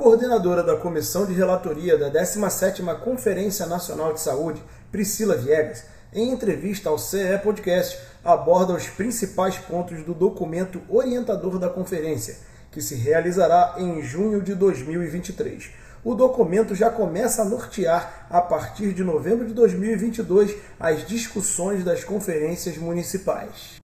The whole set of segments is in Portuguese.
coordenadora da Comissão de Relatoria da 17ª Conferência Nacional de Saúde, Priscila Viegas, em entrevista ao CE Podcast, aborda os principais pontos do documento orientador da conferência, que se realizará em junho de 2023. O documento já começa a nortear, a partir de novembro de 2022, as discussões das conferências municipais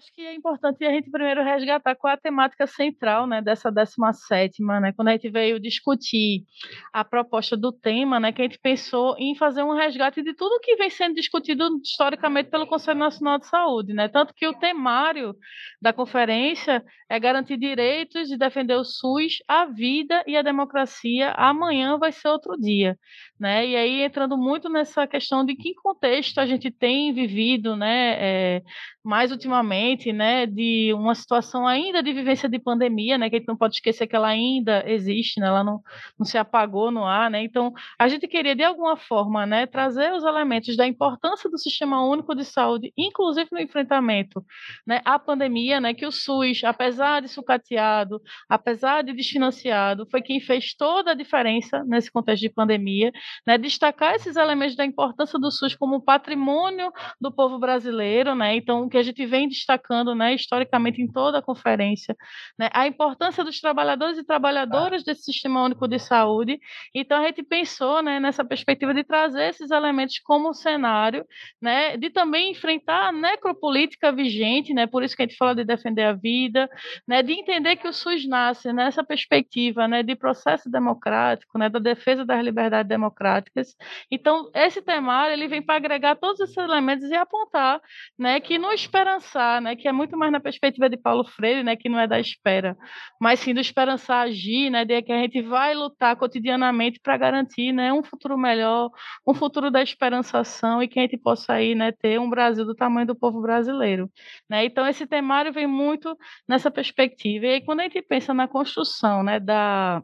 acho que é importante a gente primeiro resgatar qual é a temática central né, dessa 17, né, quando a gente veio discutir a proposta do tema, né, que a gente pensou em fazer um resgate de tudo que vem sendo discutido historicamente pelo Conselho Nacional de Saúde. Né, tanto que o temário da conferência é garantir direitos e defender o SUS, a vida e a democracia. Amanhã vai ser outro dia. Né, e aí entrando muito nessa questão de que contexto a gente tem vivido né, é, mais ultimamente, né, de uma situação ainda de vivência de pandemia, né, que a gente não pode esquecer que ela ainda existe, né, ela não, não se apagou no ar, né, então a gente queria de alguma forma, né, trazer os elementos da importância do Sistema Único de Saúde, inclusive no enfrentamento, né, à pandemia, né, que o SUS, apesar de sucateado, apesar de desfinanciado, foi quem fez toda a diferença nesse contexto de pandemia, né, destacar esses elementos da importância do SUS como patrimônio do povo brasileiro, né, então que a gente vem destacando, né, historicamente em toda a conferência, né, a importância dos trabalhadores e trabalhadoras desse Sistema Único de Saúde. Então a gente pensou, né, nessa perspectiva de trazer esses elementos como cenário, né, de também enfrentar a necropolítica vigente, né, por isso que a gente fala de defender a vida, né, de entender que o SUS nasce nessa perspectiva, né, de processo democrático, né, da defesa das liberdades democráticas. Então esse temário ele vem para agregar todos esses elementos e apontar, né, que no esperançar, né, que é muito mais na perspectiva de Paulo Freire, né, que não é da espera, mas sim do esperançar agir, né, de que a gente vai lutar cotidianamente para garantir, né, um futuro melhor, um futuro da esperançação e que a gente possa aí, né, ter um Brasil do tamanho do povo brasileiro, né? Então esse temário vem muito nessa perspectiva. E aí quando a gente pensa na construção, né, da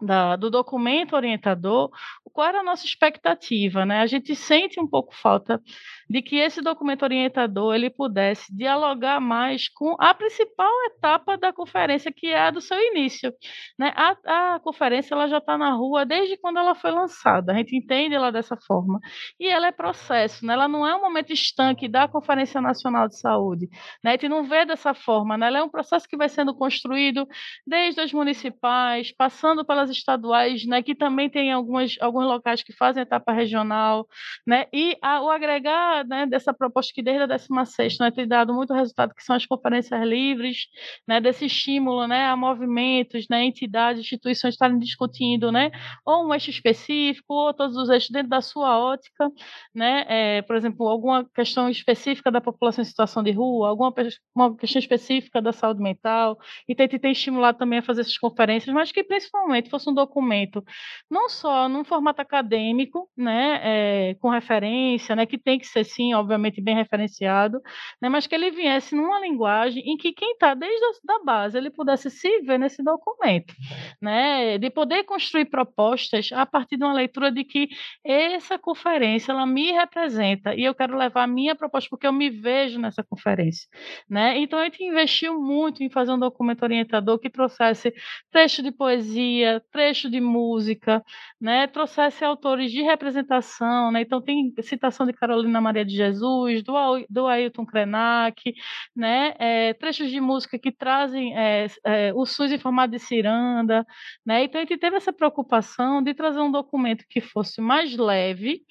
da, do documento orientador, qual era a nossa expectativa, né? A gente sente um pouco falta de que esse documento orientador ele pudesse dialogar mais com a principal etapa da conferência, que é a do seu início. Né? A, a conferência ela já está na rua desde quando ela foi lançada, a gente entende ela dessa forma. E ela é processo, né? ela não é um momento estanque da Conferência Nacional de Saúde. Né? A gente não vê dessa forma, né? ela é um processo que vai sendo construído desde as municipais, passando pelas estaduais, né? que também tem algumas, alguns locais que fazem etapa regional, né? e a, o agregar né, dessa proposta que desde a 16 né, tem dado muito resultado, que são as conferências livres, né, desse estímulo né, a movimentos, né, entidades, instituições estarem discutindo né, ou um eixo específico, ou todos os eixos dentro da sua ótica, né, é, por exemplo, alguma questão específica da população em situação de rua, alguma uma questão específica da saúde mental, e tem, tem estimulado também a fazer essas conferências, mas que principalmente fosse um documento não só num formato acadêmico, né, é, com referência, né, que tem que ser sim, obviamente bem referenciado, né, mas que ele viesse numa linguagem em que quem está desde a da base ele pudesse se ver nesse documento, né, de poder construir propostas a partir de uma leitura de que essa conferência ela me representa e eu quero levar a minha proposta porque eu me vejo nessa conferência, né? Então a gente investiu muito em fazer um documento orientador que trouxesse trecho de poesia, trecho de música, né, trouxesse autores de representação, né? Então tem citação de Carolina Maria de Jesus, do, do Ailton Krenak, né? É, trechos de música que trazem é, é, o SUS em formato de ciranda, né? Então a gente teve essa preocupação de trazer um documento que fosse mais leve,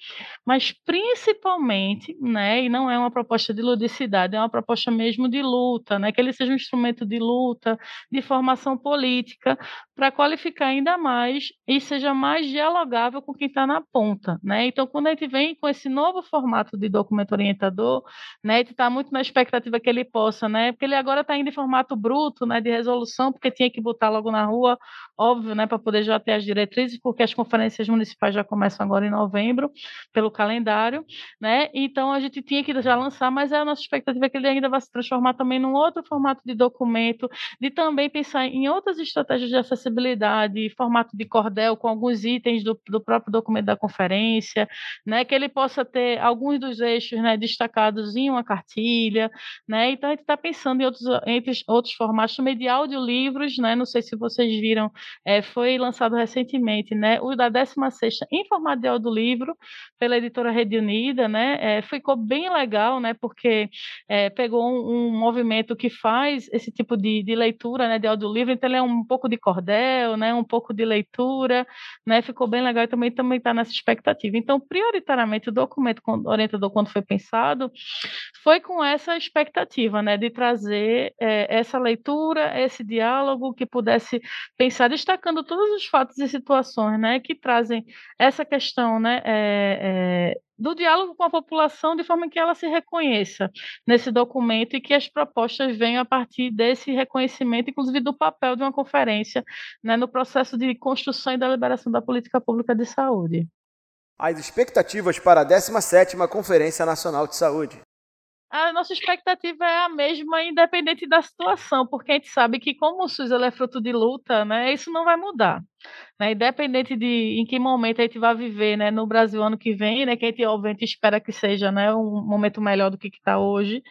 mas principalmente, né? E não é uma proposta de ludicidade, é uma proposta mesmo de luta, né? Que ele seja um instrumento de luta, de formação política, para qualificar ainda mais e seja mais dialogável com quem está na ponta, né? Então quando a gente vem com esse novo formato de documento orientador, né, e está muito na expectativa que ele possa, né, porque ele agora está indo em formato bruto, né, de resolução, porque tinha que botar logo na rua, óbvio, né, para poder já ter as diretrizes, porque as conferências municipais já começam agora em novembro, pelo calendário, né, então a gente tinha que já lançar, mas é a nossa expectativa é que ele ainda vai se transformar também num outro formato de documento, de também pensar em outras estratégias de acessibilidade, formato de cordel com alguns itens do, do próprio documento da conferência, né, que ele possa ter alguns dos eixos né, destacados em uma cartilha, né? Então a gente está pensando em outros, entre outros formatos também de audiolivros, né? Não sei se vocês viram, é, foi lançado recentemente, né? O da 16 em formato de audiolivro pela editora Rede Unida, né? É, ficou bem legal, né? Porque é, pegou um, um, movimento que faz esse tipo de, de leitura, né? De audiolivro, então ele é um pouco de cordel, né? Um pouco de leitura, né? Ficou bem legal e também também está nessa expectativa. Então, prioritariamente, o documento orientador, quando foi pensado, foi com essa expectativa, né, de trazer é, essa leitura, esse diálogo que pudesse pensar, destacando todos os fatos e situações, né, que trazem essa questão, né, é, é, do diálogo com a população de forma que ela se reconheça nesse documento e que as propostas venham a partir desse reconhecimento, inclusive do papel de uma conferência né, no processo de construção e deliberação da política pública de saúde. As expectativas para a 17ª Conferência Nacional de Saúde. A nossa expectativa é a mesma, independente da situação, porque a gente sabe que, como o SUS é fruto de luta, né, isso não vai mudar. Né, independente de em que momento a gente vai viver né, no Brasil ano que vem, né, que a gente obviamente espera que seja né, um momento melhor do que está hoje,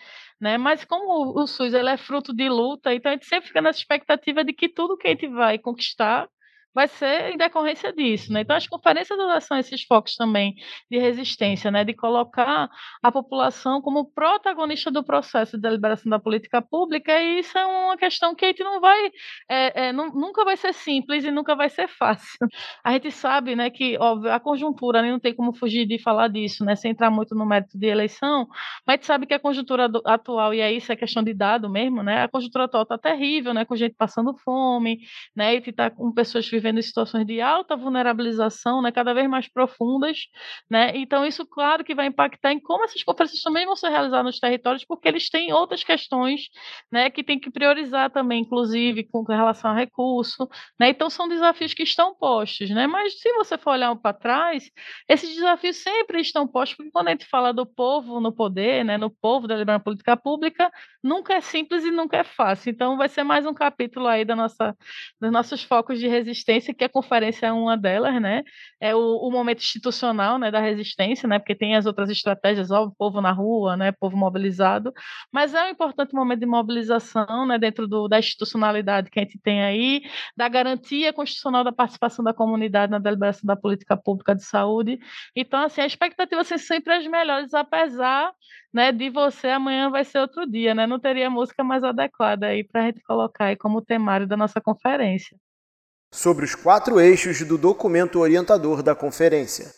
né, mas como o, o SUS é fruto de luta, então a gente sempre fica nessa expectativa de que tudo que a gente vai conquistar vai ser em decorrência disso, né? Então as conferências são esses focos também de resistência, né? De colocar a população como protagonista do processo de deliberação da política pública e isso é uma questão que a gente não vai, é, é, nunca vai ser simples e nunca vai ser fácil. A gente sabe, né? Que óbvio, a conjuntura, né, não tem como fugir de falar disso, né? Sem entrar muito no mérito de eleição, mas a gente sabe que a conjuntura atual e aí isso é questão de dado mesmo, né? A conjuntura atual está terrível, né? Com gente passando fome, né? E está com pessoas vivendo situações de alta vulnerabilização, né, cada vez mais profundas, né? Então isso claro que vai impactar em como essas conferências também vão ser realizadas nos territórios, porque eles têm outras questões, né, que tem que priorizar também, inclusive com relação a recurso, né? Então são desafios que estão postos, né? Mas se você for olhar para trás, esses desafios sempre estão postos, porque quando a gente fala do povo no poder, né, no povo da liberdade política pública, nunca é simples e nunca é fácil. Então vai ser mais um capítulo aí da nossa dos nossos focos de resistência resistência, que a conferência é uma delas, né? É o, o, momento institucional, né, da resistência, né? Porque tem as outras estratégias, ó, o povo na rua, né, povo mobilizado, mas é um importante momento de mobilização, né, dentro do, da institucionalidade que a gente tem aí, da garantia constitucional da participação da comunidade na deliberação da política pública de saúde. Então, assim, a expectativa é sempre as melhores, apesar né, de você amanhã vai ser outro dia, né? Não teria música mais adequada aí para a gente colocar aí como temário da nossa conferência sobre os quatro eixos do documento orientador da conferência.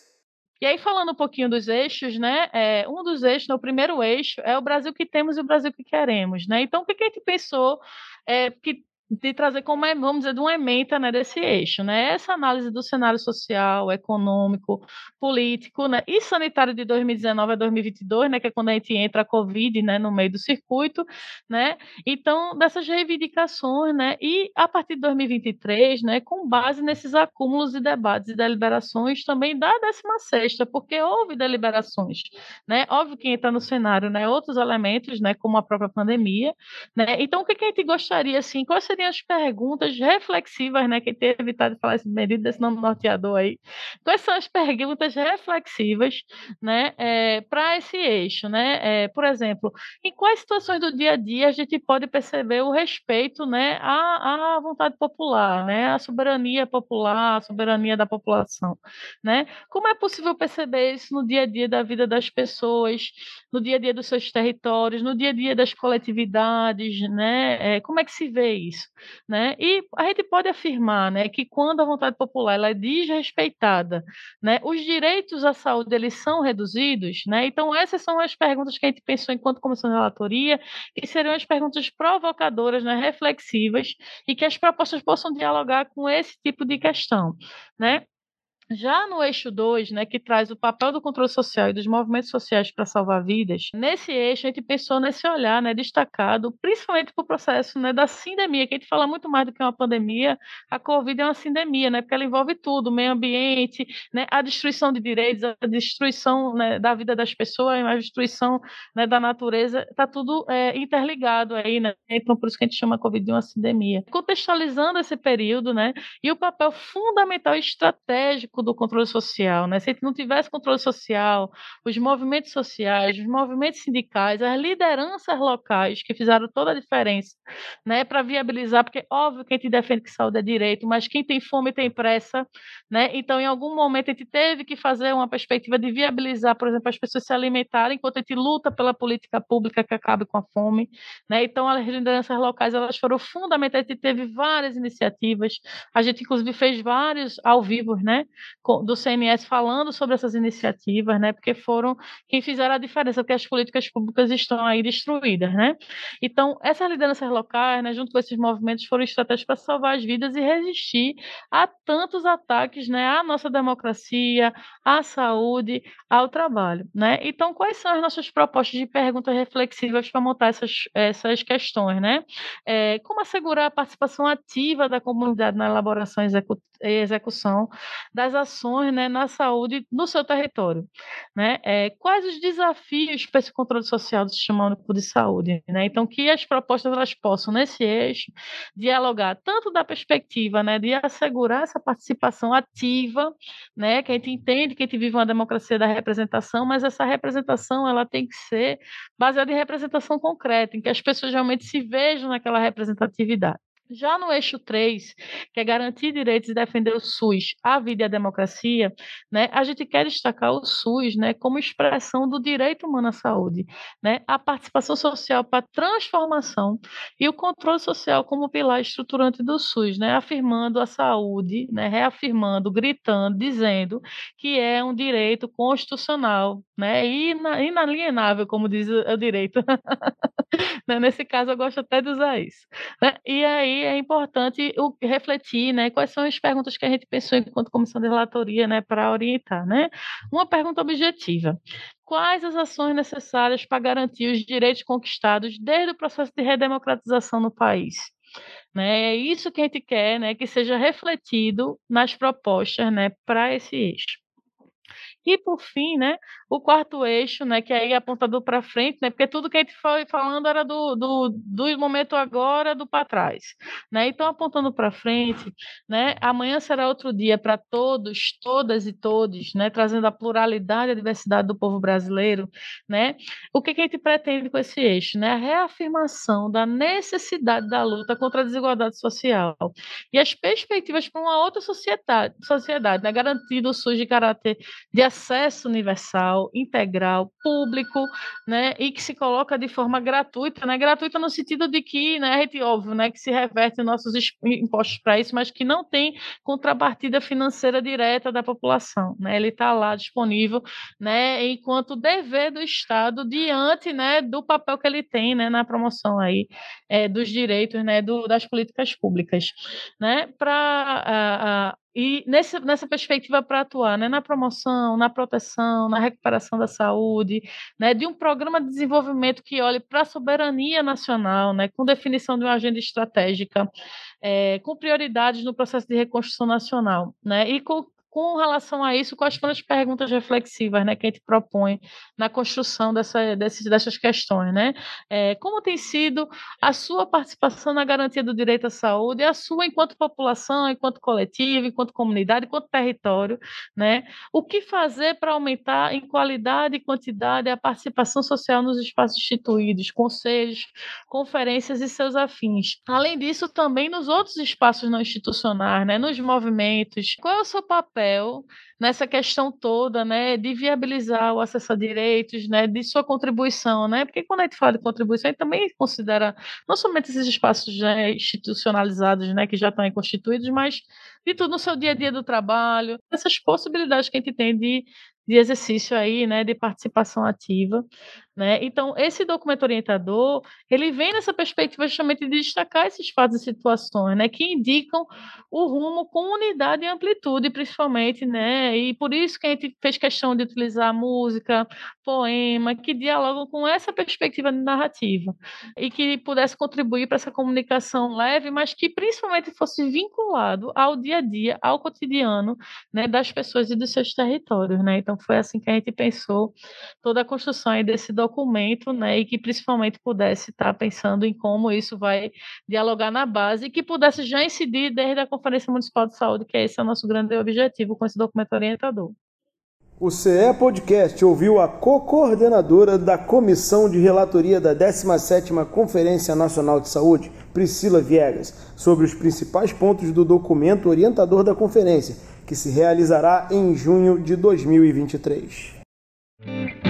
E aí, falando um pouquinho dos eixos, né? É, um dos eixos, né, primeiro eixo, é o Brasil que temos e o Brasil que queremos, né? Então, o que, que a gente pensou é, que de trazer como, é, vamos dizer, de uma ementa né, desse eixo, né? Essa análise do cenário social, econômico, político, né? E sanitário de 2019 a 2022, né? Que é quando a gente entra a Covid, né? No meio do circuito, né? Então, dessas reivindicações, né? E a partir de 2023, né? Com base nesses acúmulos de debates e deliberações também da 16ª, porque houve deliberações, né? Óbvio que entra no cenário, né? Outros elementos, né? Como a própria pandemia, né? Então, o que, que a gente gostaria, assim, quais seriam as perguntas reflexivas, né? Quem tem evitado falar esse medido desse nome norteador aí. Quais são as perguntas reflexivas, né? É, para esse eixo, né? É, por exemplo, em quais situações do dia a dia a gente pode perceber o respeito, né? À, à vontade popular, né? À soberania popular, à soberania da população, né? Como é possível perceber isso no dia a dia da vida das pessoas, no dia a dia dos seus territórios, no dia a dia das coletividades, né? É, como é que se vê isso? Né? E a gente pode afirmar né, que quando a vontade popular ela é desrespeitada, né, os direitos à saúde eles são reduzidos, né? então essas são as perguntas que a gente pensou enquanto comissão de relatoria, que seriam as perguntas provocadoras, né, reflexivas, e que as propostas possam dialogar com esse tipo de questão. Né? Já no eixo 2, né, que traz o papel do controle social e dos movimentos sociais para salvar vidas, nesse eixo a gente pensou nesse olhar né, destacado, principalmente para o processo né, da sindemia, que a gente fala muito mais do que uma pandemia, a Covid é uma sindemia, né, porque ela envolve tudo, o meio ambiente, né, a destruição de direitos, a destruição né, da vida das pessoas, a destruição né, da natureza, está tudo é, interligado aí, né, então por isso que a gente chama a Covid de uma sindemia. Contextualizando esse período, né, e o papel fundamental e estratégico do controle social, né? Se não tivesse controle social, os movimentos sociais, os movimentos sindicais, as lideranças locais que fizeram toda a diferença, né, para viabilizar, porque óbvio que a gente defende que saúde é direito, mas quem tem fome tem pressa, né? Então, em algum momento a gente teve que fazer uma perspectiva de viabilizar, por exemplo, as pessoas se alimentarem enquanto a gente luta pela política pública que acabe com a fome, né? Então, as lideranças locais elas foram fundamentais, a gente teve várias iniciativas, a gente inclusive fez vários ao vivo, né, do CNS falando sobre essas iniciativas, né? Porque foram quem fizeram a diferença, porque as políticas públicas estão aí destruídas, né? Então, essas lideranças locais, né, junto com esses movimentos, foram estratégicas para salvar as vidas e resistir a tantos ataques, né, à nossa democracia, à saúde, ao trabalho, né? Então, quais são as nossas propostas de perguntas reflexivas para montar essas, essas questões, né? É, como assegurar a participação ativa da comunidade na elaboração e execução das ações né, na saúde no seu território, né? É, quais os desafios para esse controle social do Sistema Único de Saúde, né? Então, que as propostas elas possam, nesse eixo, dialogar tanto da perspectiva né, de assegurar essa participação ativa, né, que a gente entende que a gente vive uma democracia da representação, mas essa representação ela tem que ser baseada em representação concreta, em que as pessoas realmente se vejam naquela representatividade. Já no eixo 3, que é garantir direitos e defender o SUS, a vida e a democracia, né, a gente quer destacar o SUS né, como expressão do direito humano à saúde, né, a participação social para transformação e o controle social como pilar estruturante do SUS, né, afirmando a saúde, né, reafirmando, gritando, dizendo que é um direito constitucional né, inalienável, como diz o direito. Né, nesse caso, eu gosto até de usar isso. Né? E aí é importante o, refletir né, quais são as perguntas que a gente pensou enquanto comissão de relatoria né, para orientar. Né? Uma pergunta objetiva. Quais as ações necessárias para garantir os direitos conquistados desde o processo de redemocratização no país? Né? É isso que a gente quer né, que seja refletido nas propostas né, para esse eixo. E por fim, né, o quarto eixo, né, que aí é apontador para frente, né, porque tudo que a gente foi falando era do, do, do momento agora, do para trás, né? Então apontando para frente, né, amanhã será outro dia para todos, todas e todos, né, trazendo a pluralidade e a diversidade do povo brasileiro, né? O que, que a gente pretende com esse eixo, né? A reafirmação da necessidade da luta contra a desigualdade social e as perspectivas para uma outra sociedade, sociedade, né, garantindo o SUS de caráter de acesso universal, integral, público, né, e que se coloca de forma gratuita, né, gratuita no sentido de que, né, a gente, óbvio, né, que se reverte nossos impostos para isso, mas que não tem contrapartida financeira direta da população, né, ele está lá disponível, né, enquanto dever do Estado diante, né, do papel que ele tem, né, na promoção aí é, dos direitos, né, do, das políticas públicas, né, para e nesse, nessa perspectiva para atuar né, na promoção, na proteção, na recuperação da saúde, né, de um programa de desenvolvimento que olhe para a soberania nacional, né, com definição de uma agenda estratégica, é, com prioridades no processo de reconstrução nacional, né, e com com relação a isso, quais foram as perguntas reflexivas né, que a gente propõe na construção dessa, desses, dessas questões? Né? É, como tem sido a sua participação na garantia do direito à saúde, a sua enquanto população, enquanto coletivo, enquanto comunidade, enquanto território? Né? O que fazer para aumentar em qualidade e quantidade a participação social nos espaços instituídos, conselhos, conferências e seus afins? Além disso, também nos outros espaços não institucionais, né, nos movimentos. Qual é o seu papel? Papel nessa questão toda, né, de viabilizar o acesso a direitos, né, de sua contribuição, né, porque quando a gente fala de contribuição, a gente também considera não somente esses espaços já institucionalizados, né, que já estão constituídos, mas de tudo no seu dia a dia do trabalho, essas possibilidades que a gente tem de de exercício aí, né, de participação ativa, né? Então, esse documento orientador, ele vem nessa perspectiva justamente de destacar esses fatos e situações, né, que indicam o rumo com unidade e amplitude, principalmente, né? E por isso que a gente fez questão de utilizar música, poema, que dialogam com essa perspectiva narrativa e que pudesse contribuir para essa comunicação leve, mas que principalmente fosse vinculado ao dia a dia, ao cotidiano, né, das pessoas e dos seus territórios, né? Então foi assim que a gente pensou toda a construção desse documento, né, e que principalmente pudesse estar pensando em como isso vai dialogar na base e que pudesse já incidir desde a Conferência Municipal de Saúde, que esse é o nosso grande objetivo com esse documento orientador. O CE Podcast ouviu a co-coordenadora da Comissão de Relatoria da 17ª Conferência Nacional de Saúde, Priscila Viegas, sobre os principais pontos do documento orientador da conferência, que se realizará em junho de 2023.